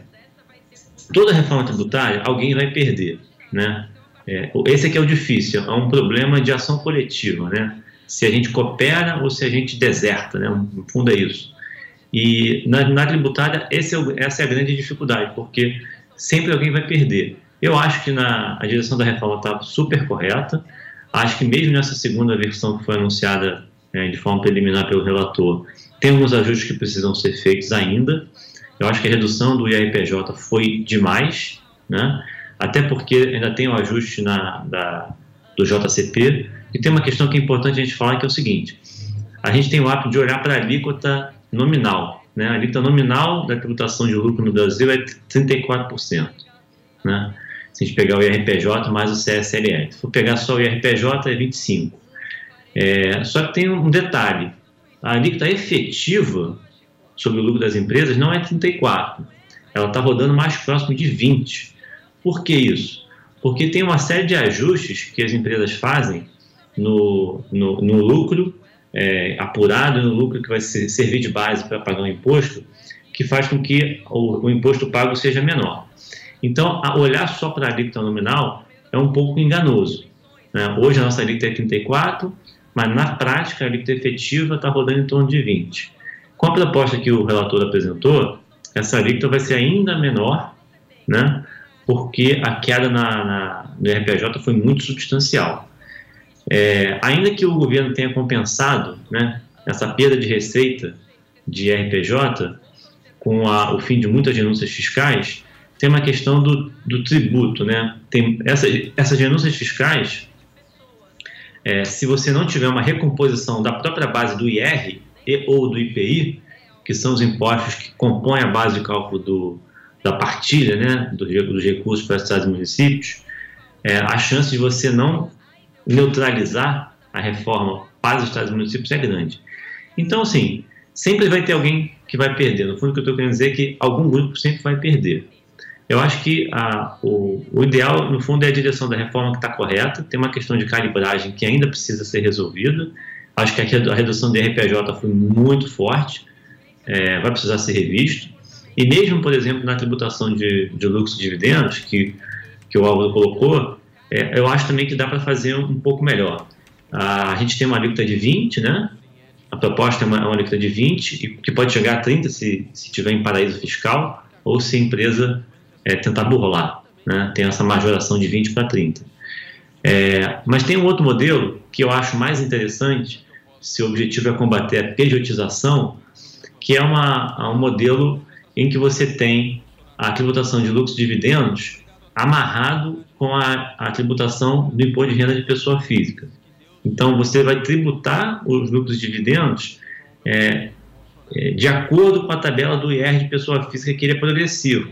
toda reforma tributária, alguém vai perder, né? É, esse aqui é o difícil, é um problema de ação coletiva, né? Se a gente coopera ou se a gente deserta, né? No fundo é isso. E na, na tributária, é essa é a grande dificuldade, porque sempre alguém vai perder. Eu acho que na, a direção da reforma está super correta. Acho que mesmo nessa segunda versão que foi anunciada é, de forma preliminar pelo relator, tem alguns ajustes que precisam ser feitos ainda. Eu acho que a redução do IRPJ foi demais, né? até porque ainda tem o ajuste na, da, do JCP. E tem uma questão que é importante a gente falar, que é o seguinte: a gente tem o hábito de olhar para a alíquota nominal. Né? A alíquota nominal da tributação de lucro no Brasil é 34%. Né? Se a gente pegar o IRPJ mais o CSLR. Se for pegar só o IRPJ, é 25%. É, só que tem um detalhe: a alíquota efetiva sobre o lucro das empresas não é 34, ela está rodando mais próximo de 20. Por que isso? Porque tem uma série de ajustes que as empresas fazem no, no, no lucro é, apurado, no lucro que vai ser, servir de base para pagar o imposto, que faz com que o, o imposto pago seja menor. Então, olhar só para a alíquota nominal é um pouco enganoso. Né? Hoje a nossa alíquota é 34, mas na prática a alíquota efetiva está rodando em torno de 20. Com a proposta que o relator apresentou, essa alíquota vai ser ainda menor, né, porque a queda na, na no RPJ foi muito substancial. É, ainda que o governo tenha compensado né, essa perda de receita de RPJ com a, o fim de muitas denúncias fiscais, tem uma questão do, do tributo. Né? Tem essa, essas denúncias fiscais é, se você não tiver uma recomposição da própria base do IR e ou do IPI, que são os impostos que compõem a base de cálculo do, da partilha né, dos, dos recursos para estados e municípios, é, a chance de você não neutralizar a reforma para os estados e municípios é grande. Então, assim, sempre vai ter alguém que vai perder. No fundo, o que eu estou querendo dizer é que algum grupo sempre vai perder. Eu acho que a, o, o, ideal, no fundo, é a direção da reforma que está correta. Tem uma questão de calibragem que ainda precisa ser resolvida. Acho que a redução do RPJ foi muito forte, é, vai precisar ser revisto. E mesmo, por exemplo, na tributação de, de lucros e dividendos, que, que o Álvaro colocou, é, eu acho também que dá para fazer um pouco melhor. A, a gente tem uma alíquota de 20, né? A proposta é uma, uma alíquota de 20, que pode chegar a 30 se, se tiver em paraíso fiscal, ou se a empresa é, tentar burlar, né? tem essa majoração de 20 para 30. É, mas tem um outro modelo que eu acho mais interessante, se o objetivo é combater a pejotização, que é uma, um modelo em que você tem a tributação de lucros e dividendos amarrado com a, a tributação do imposto de renda de pessoa física. Então, você vai tributar os lucros e dividendos é, é, de acordo com a tabela do IR de pessoa física, que ele é progressivo.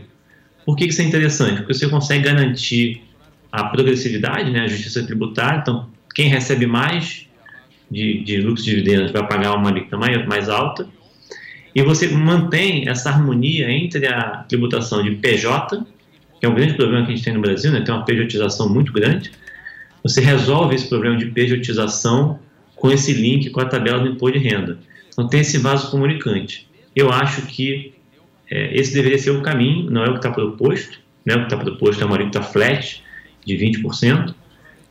Por que isso é interessante? Porque você consegue garantir a progressividade, né, a justiça tributária. Então, quem recebe mais de, de lucros e dividendos vai pagar uma alíquota mais, mais alta. E você mantém essa harmonia entre a tributação de PJ, que é um grande problema que a gente tem no Brasil, né, tem uma pejotização muito grande. Você resolve esse problema de pejotização com esse link com a tabela do imposto de renda. Então, tem esse vaso comunicante. Eu acho que é, esse deveria ser o caminho, não é o que está proposto, né? o que está proposto é uma alíquota flat de 20%,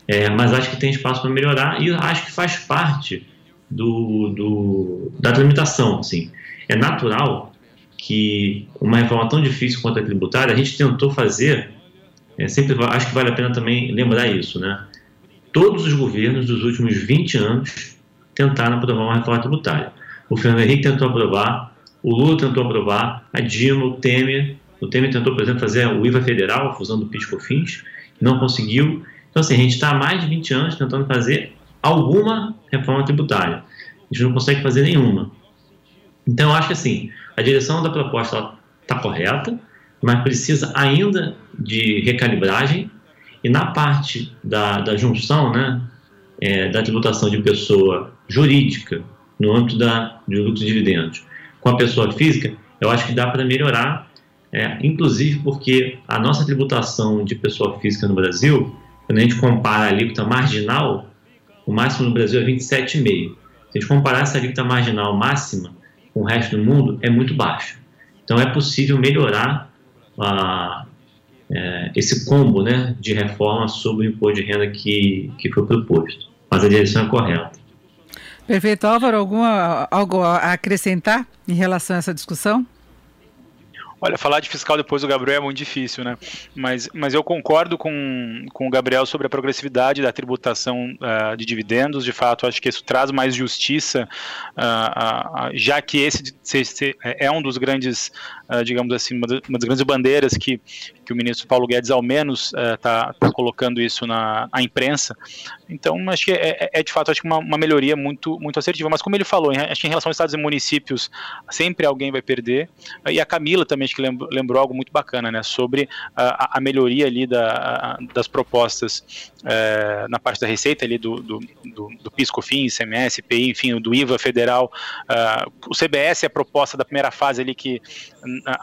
é, mas acho que tem espaço para melhorar e acho que faz parte do, do, da tramitação. Assim. É natural que uma reforma tão difícil quanto a tributária, a gente tentou fazer, é, sempre acho que vale a pena também lembrar isso, né? Todos os governos dos últimos 20 anos tentaram aprovar uma reforma tributária. O Fernando Henrique tentou aprovar, o Lula tentou aprovar, a Dilma, o Temer. O Temer tentou, por exemplo, fazer o IVA federal, a fusão do PIS-COFINS, não conseguiu. Então, assim, a gente está há mais de 20 anos tentando fazer alguma reforma tributária. A gente não consegue fazer nenhuma. Então, eu acho que, assim, a direção da proposta está correta, mas precisa ainda de recalibragem. E na parte da, da junção, né, é, da tributação de pessoa jurídica no âmbito da, de dividendos com a pessoa física, eu acho que dá para melhorar, é, inclusive porque a nossa tributação de pessoa física no Brasil, quando a gente compara a alíquota marginal, o máximo no Brasil é 27,5. Se a gente comparar essa alíquota marginal máxima com o resto do mundo, é muito baixo. Então é possível melhorar a, é, esse combo né, de reforma sobre o imposto de renda que, que foi proposto. Mas a direção é correta. Perfeito. Álvaro, alguma, algo a acrescentar em relação a essa discussão? Olha, falar de fiscal depois do Gabriel é muito difícil, né? Mas, mas eu concordo com, com o Gabriel sobre a progressividade da tributação uh, de dividendos. De fato, acho que isso traz mais justiça, uh, uh, já que esse é um dos grandes, digamos assim, uma das grandes bandeiras que, que o ministro Paulo Guedes, ao menos, está tá colocando isso na, imprensa. Então, acho que é, é, é de fato acho que uma, uma, melhoria muito, muito assertiva. Mas, como ele falou, acho que em relação aos estados e municípios, sempre alguém vai perder. E a Camila também acho que lembrou, lembrou algo muito bacana, né, sobre a, a melhoria ali da, a, das propostas é, na parte da receita ali do, do, do, do PIS, COFINS, IPI, enfim, do IVA federal. Uh, o CBS é a proposta da primeira fase ali que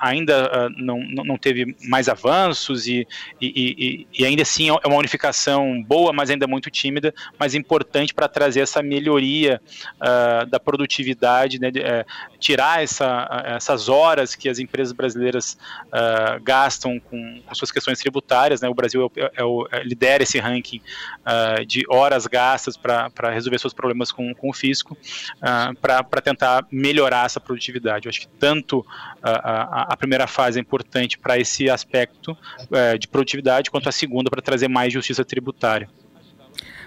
ainda uh, não, não teve mais avanços e, e, e, e, ainda assim é uma unificação boa, mas ainda muito tímida, mas importante para trazer essa melhoria uh, da produtividade, né, de, uh, tirar essa, essas horas que as empresas brasileiras gastam com, com, suas questões tributárias. Né, o Brasil é, é o, é, lidera esse ranking de horas gastas para resolver seus problemas com, com o fisco, para tentar melhorar essa produtividade. Eu acho que tanto a, a primeira fase é importante para esse aspecto é, de produtividade, quanto a segunda para trazer mais justiça tributária.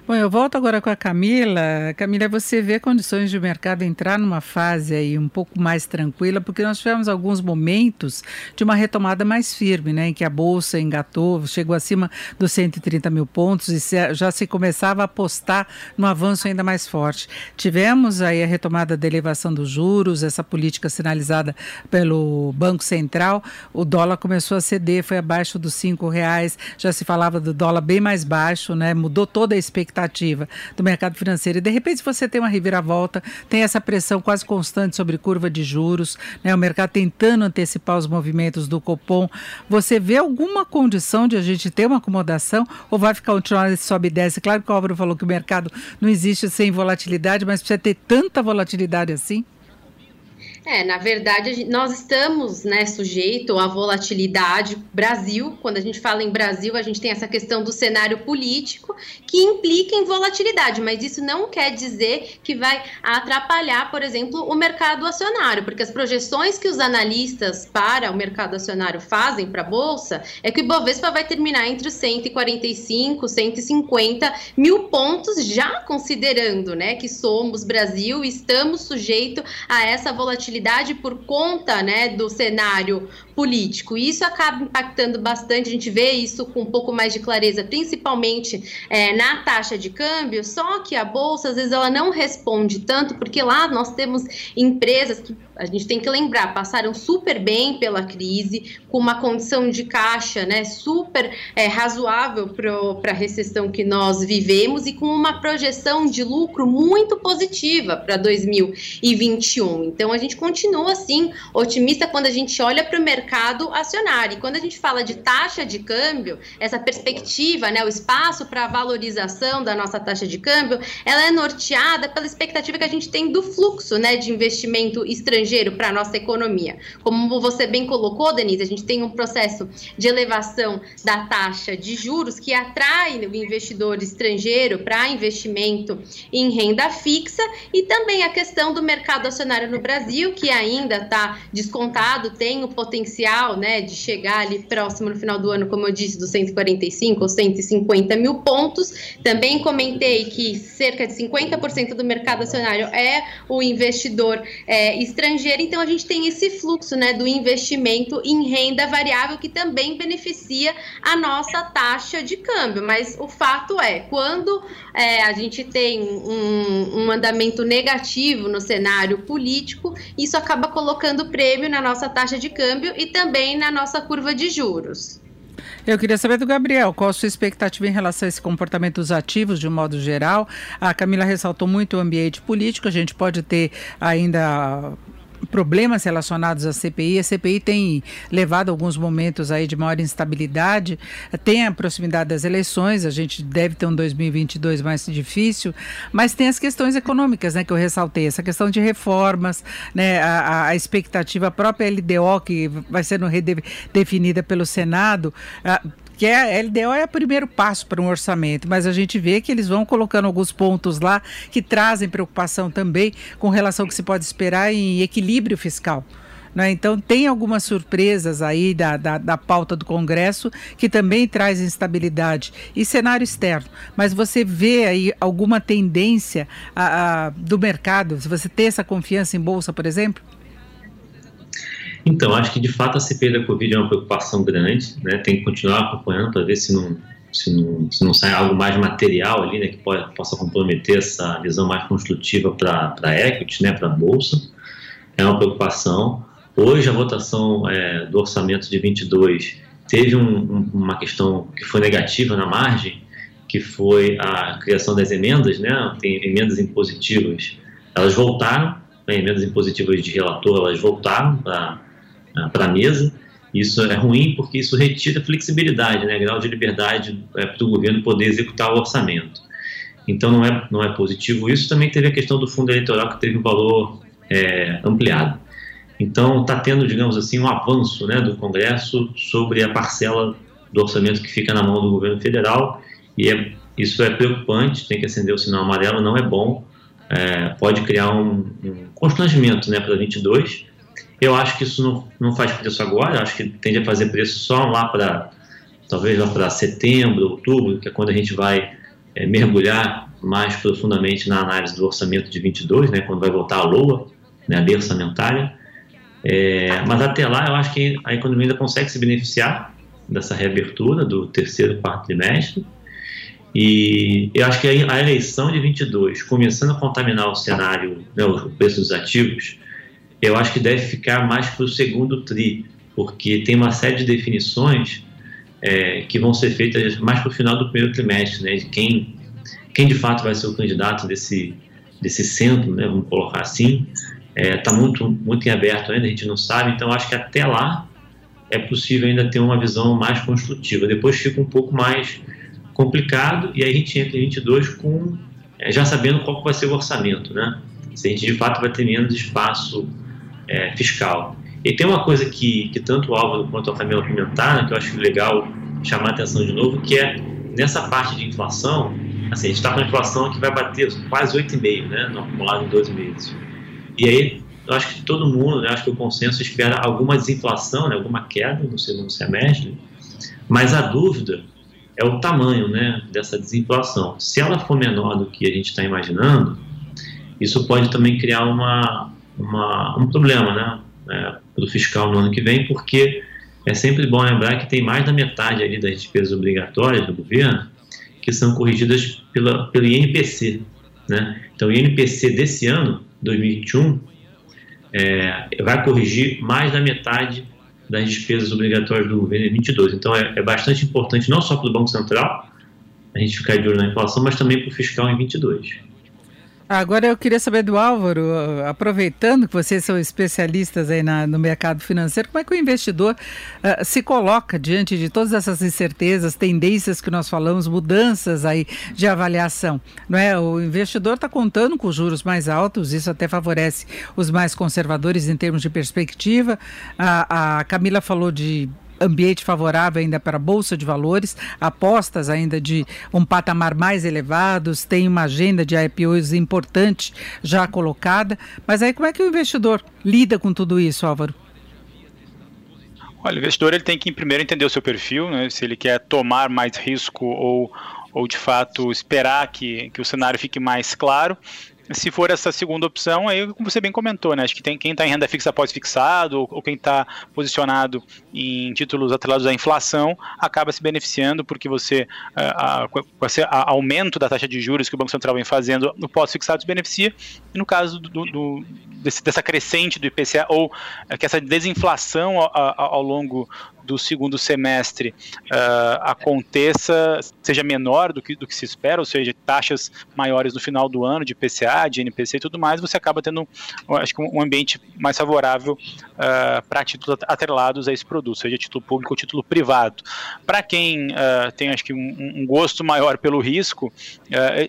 Bom, eu volto agora com a Camila. Camila, você vê condições de mercado entrar numa fase aí um pouco mais tranquila, porque nós tivemos alguns momentos de uma retomada mais firme, né, em que a bolsa engatou, chegou acima dos 130 mil pontos e já se começava a apostar no avanço ainda mais forte. Tivemos aí a retomada da elevação dos juros, essa política sinalizada pelo Banco Central, o dólar começou a ceder, foi abaixo dos cinco reais, já se falava do dólar bem mais baixo, né, mudou toda a expectativa expectativa do mercado financeiro. E de repente você tem uma reviravolta, tem essa pressão quase constante sobre curva de juros, né? o mercado tentando antecipar os movimentos do Copom. Você vê alguma condição de a gente ter uma acomodação ou vai ficar continuar esse sobe e desce? Claro que o Álvaro falou que o mercado não existe sem volatilidade, mas precisa ter tanta volatilidade assim? É, na verdade, nós estamos né, sujeito à volatilidade. Brasil, quando a gente fala em Brasil, a gente tem essa questão do cenário político que implica em volatilidade, mas isso não quer dizer que vai atrapalhar, por exemplo, o mercado acionário, porque as projeções que os analistas para o mercado acionário fazem para a Bolsa é que o Ibovespa vai terminar entre os 145, 150 mil pontos, já considerando né, que somos Brasil e estamos sujeitos a essa volatilidade por conta né, do cenário político. E isso acaba impactando bastante, a gente vê isso com um pouco mais de clareza, principalmente é, na taxa de câmbio, só que a Bolsa, às vezes, ela não responde tanto, porque lá nós temos empresas que a gente tem que lembrar, passaram super bem pela crise, com uma condição de caixa né, super é, razoável para a recessão que nós vivemos e com uma projeção de lucro muito positiva para 2021. Então a gente continua assim otimista quando a gente olha para o mercado acionário. E quando a gente fala de taxa de câmbio, essa perspectiva, né, o espaço para valorização da nossa taxa de câmbio, ela é norteada pela expectativa que a gente tem do fluxo né, de investimento estrangeiro para a nossa economia. Como você bem colocou, Denise, a gente tem um processo de elevação da taxa de juros que atrai o investidor estrangeiro para investimento em renda fixa e também a questão do mercado acionário no Brasil, que ainda está descontado, tem o potencial né, de chegar ali próximo no final do ano, como eu disse, dos 145 ou 150 mil pontos. Também comentei que cerca de 50% do mercado acionário é o investidor é, estrangeiro, então a gente tem esse fluxo né, do investimento em renda variável que também beneficia a nossa taxa de câmbio. Mas o fato é, quando é, a gente tem um, um andamento negativo no cenário político, isso acaba colocando prêmio na nossa taxa de câmbio e também na nossa curva de juros. Eu queria saber do Gabriel, qual a sua expectativa em relação a esse comportamento dos ativos de um modo geral? A Camila ressaltou muito o ambiente político, a gente pode ter ainda problemas relacionados à CPI. A CPI tem levado alguns momentos aí de maior instabilidade, tem a proximidade das eleições, a gente deve ter um 2022 mais difícil, mas tem as questões econômicas, né, que eu ressaltei, essa questão de reformas, né, a, a expectativa própria LDO que vai sendo redefinida pelo Senado, que é, a LDO é o primeiro passo para um orçamento, mas a gente vê que eles vão colocando alguns pontos lá que trazem preocupação também com relação ao que se pode esperar em equilíbrio fiscal. Né? Então, tem algumas surpresas aí da, da, da, pauta do Congresso que também traz instabilidade e cenário externo. Mas você vê aí alguma tendência a, a, do mercado? Se você tem essa confiança em Bolsa, por exemplo? Então, acho que de fato a CPI da Covid é uma preocupação grande, né? tem que continuar acompanhando para ver se não, se, não, se não sai algo mais material ali, né? que pode, possa comprometer essa visão mais construtiva para a equity, né? para a Bolsa. É uma preocupação. Hoje a votação é, do orçamento de 22 teve um, um, uma questão que foi negativa na margem, que foi a criação das emendas, né? tem emendas impositivas, elas voltaram, né? emendas impositivas de relator, elas voltaram para para a mesa. Isso é ruim porque isso retira flexibilidade, né, grau de liberdade é, para o governo poder executar o orçamento. Então não é, não é positivo isso. Também teve a questão do fundo eleitoral que teve um valor é, ampliado. Então está tendo, digamos assim, um avanço né, do Congresso sobre a parcela do orçamento que fica na mão do governo federal e é, isso é preocupante, tem que acender o sinal amarelo, não é bom, é, pode criar um, um constrangimento né, para 22 eu acho que isso não, não faz preço agora, acho que tende a fazer preço só lá para, talvez lá para setembro, outubro, que é quando a gente vai é, mergulhar mais profundamente na análise do orçamento de 22, né, quando vai voltar a LOA, né, a lei orçamentária. É, mas até lá eu acho que a economia ainda consegue se beneficiar dessa reabertura do terceiro quarto trimestre. E eu acho que a eleição de 22, começando a contaminar o cenário, né, o preço dos ativos, eu acho que deve ficar mais para o segundo TRI, porque tem uma série de definições é, que vão ser feitas mais para o final do primeiro trimestre, né, de quem, quem de fato vai ser o candidato desse, desse centro, né, vamos colocar assim, está é, tá muito, muito em aberto ainda, a gente não sabe, então acho que até lá é possível ainda ter uma visão mais construtiva. Depois fica um pouco mais complicado e aí a gente entra em 22 com, é, já sabendo qual vai ser o orçamento, né? Se a gente de fato vai ter menos espaço é, fiscal. E tem uma coisa que, que tanto o Álvaro quanto a Camila comentaram, que eu acho legal chamar a atenção de novo, que é nessa parte de inflação, assim, a gente está com uma inflação que vai bater quase 8,5%, né, no acumulado em dois meses. E aí, eu acho que todo mundo, né, acho que o consenso espera alguma desinflação, né, alguma queda no segundo semestre, mas a dúvida é o tamanho né, dessa desinflação. Se ela for menor do que a gente está imaginando, isso pode também criar uma, uma, um problema né, é, para o fiscal no ano que vem, porque é sempre bom lembrar que tem mais da metade ali das despesas obrigatórias do governo que são corrigidas pela, pelo INPC. Né? Então, o INPC desse ano, 2021, é, vai corrigir mais da metade das despesas obrigatórias do governo em 22. Então, é, é bastante importante, não só para o Banco Central, a gente ficar de olho na inflação, mas também para o fiscal em 22. Agora eu queria saber do Álvaro, aproveitando que vocês são especialistas aí na, no mercado financeiro, como é que o investidor uh, se coloca diante de todas essas incertezas, tendências que nós falamos, mudanças aí de avaliação, não é? O investidor está contando com juros mais altos, isso até favorece os mais conservadores em termos de perspectiva. A, a Camila falou de ambiente favorável ainda para a Bolsa de Valores, apostas ainda de um patamar mais elevados, tem uma agenda de IPOs importante já colocada. Mas aí como é que o investidor lida com tudo isso, Álvaro? Olha, o investidor ele tem que primeiro entender o seu perfil, né? se ele quer tomar mais risco ou, ou de fato esperar que, que o cenário fique mais claro se for essa segunda opção, aí como você bem comentou, né? Acho que tem quem está em renda fixa pós-fixado ou, ou, quem está posicionado em títulos atrelados à inflação acaba se beneficiando porque você a, a, com esse aumento da taxa de juros que o Banco Central vem fazendo no pós-fixado se beneficia. E no caso do, do desse, dessa crescente do IPCA ou é, que essa desinflação ao, ao longo do segundo semestre uh, aconteça, seja menor do que, do que se espera, ou seja, taxas maiores no final do ano de PCA, de NPC e tudo mais, você acaba tendo, acho que um ambiente mais favorável uh, para títulos atrelados a esse produto, seja título público ou título privado. Para quem uh, tem, acho que um, um, gosto maior pelo risco,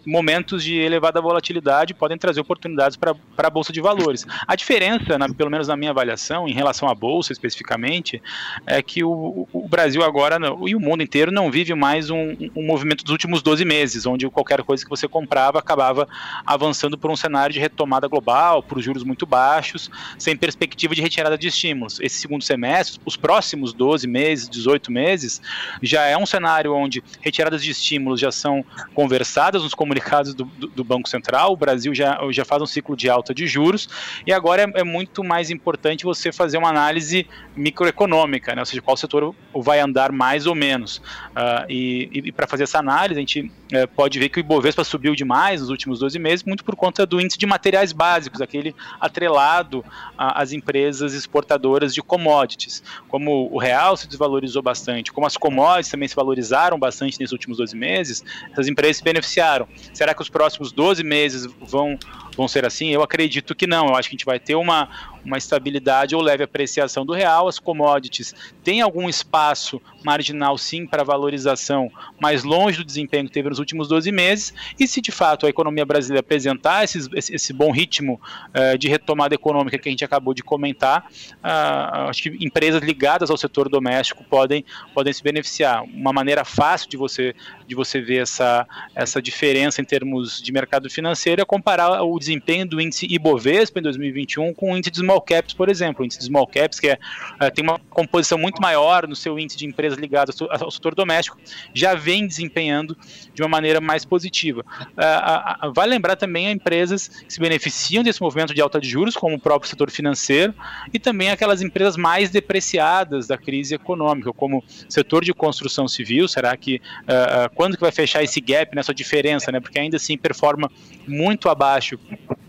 momentos de elevada volatilidade podem trazer oportunidades para a bolsa de valores. A diferença, na, pelo menos na minha avaliação, em relação à bolsa especificamente, é que o, o Brasil agora e o mundo inteiro não vive mais um, um, movimento dos últimos 12 meses, onde qualquer coisa que você comprava acabava avançando por um cenário de retomada global, por juros muito baixos, sem perspectiva de retirada de estímulos. Esse segundo semestre, os próximos 12 meses, 18 meses, já é um cenário onde retiradas de estímulos já são conversadas nos comunicados do, do, do Banco Central, o Brasil já, já faz um ciclo de alta de juros, e agora é, é muito mais importante você fazer uma análise microeconômica, né? ou seja, qual setor vai andar mais ou menos. Uh, e, e para fazer essa análise, a gente uh, pode ver que o Ibovespa subiu demais nos últimos 12 meses, muito por conta do índice de materiais básicos, aquele atrelado às empresas exportadoras de commodities. Como o real se desvalorizou bastante, como as commodities também se valorizaram bastante nesses últimos 12 meses, essas empresas se beneficiaram. Será que os próximos 12 meses vão, vão ser assim? Eu acredito que não. Eu acho que a gente vai ter uma, uma estabilidade ou leve apreciação do real. As commodities têm algum espaço marginal, sim, para valorização, mas longe do desempenho que teve nos últimos 12 meses. E se de fato a economia brasileira apresentar esses, esse, esse, bom ritmo uh, de retomada econômica que a gente acabou de comentar, uh, acho que empresas ligadas ao setor doméstico podem, podem se beneficiar. Uma maneira fácil de você, de você ver essa, essa diferença em termos de mercado financeiro é comparar o desempenho do índice Ibovespa em 2021 com o índice de small caps, por exemplo. O índice de small caps, que é, uh, tem uma composição muito maior no seu índice de empresas ligadas ao setor doméstico já vem desempenhando de uma maneira mais positiva. Uh, vale lembrar também empresas que se beneficiam desse movimento de alta de juros, como o próprio setor financeiro, e também aquelas empresas mais depreciadas da crise econômica, como o setor de construção civil. Será que uh, quando que vai fechar esse gap nessa diferença, né? Porque ainda assim performa muito abaixo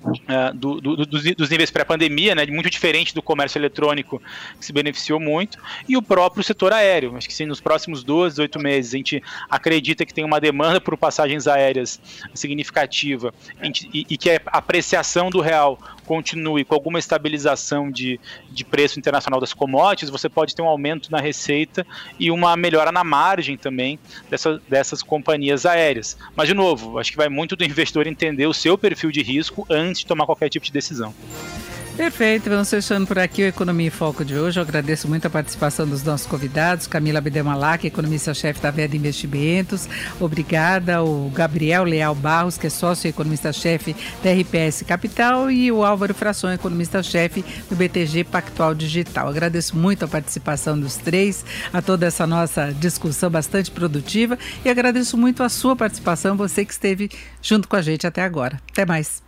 Uh, do, do, dos, dos, níveis pré-pandemia, né, muito diferente do comércio eletrônico, que se beneficiou muito, e o próprio setor aéreo. Acho que sim, nos próximos 12, 18 meses, a gente acredita que tem uma demanda por passagens aéreas significativa gente, e, e, que a apreciação do real continue com alguma estabilização de, de preço internacional das commodities, você pode ter um aumento na receita e uma melhora na margem também dessa, dessas companhias aéreas. Mas, de novo, acho que vai muito do investidor entender o seu perfil de risco antes de tomar qualquer tipo de decisão. Perfeito, vamos fechando por aqui o Economia em Foco de hoje. Eu agradeço muito a participação dos nossos convidados, Camila Bedemalac, economista-chefe da Veda Investimentos. Obrigada, o Gabriel Leal Barros, que é sócio economista-chefe da RPS Capital, e o Álvaro Fração, economista-chefe do BTG Pactual Digital. Agradeço muito a participação dos três, a toda essa nossa discussão bastante produtiva e agradeço muito a sua participação, você que esteve junto com a gente até agora. Até mais.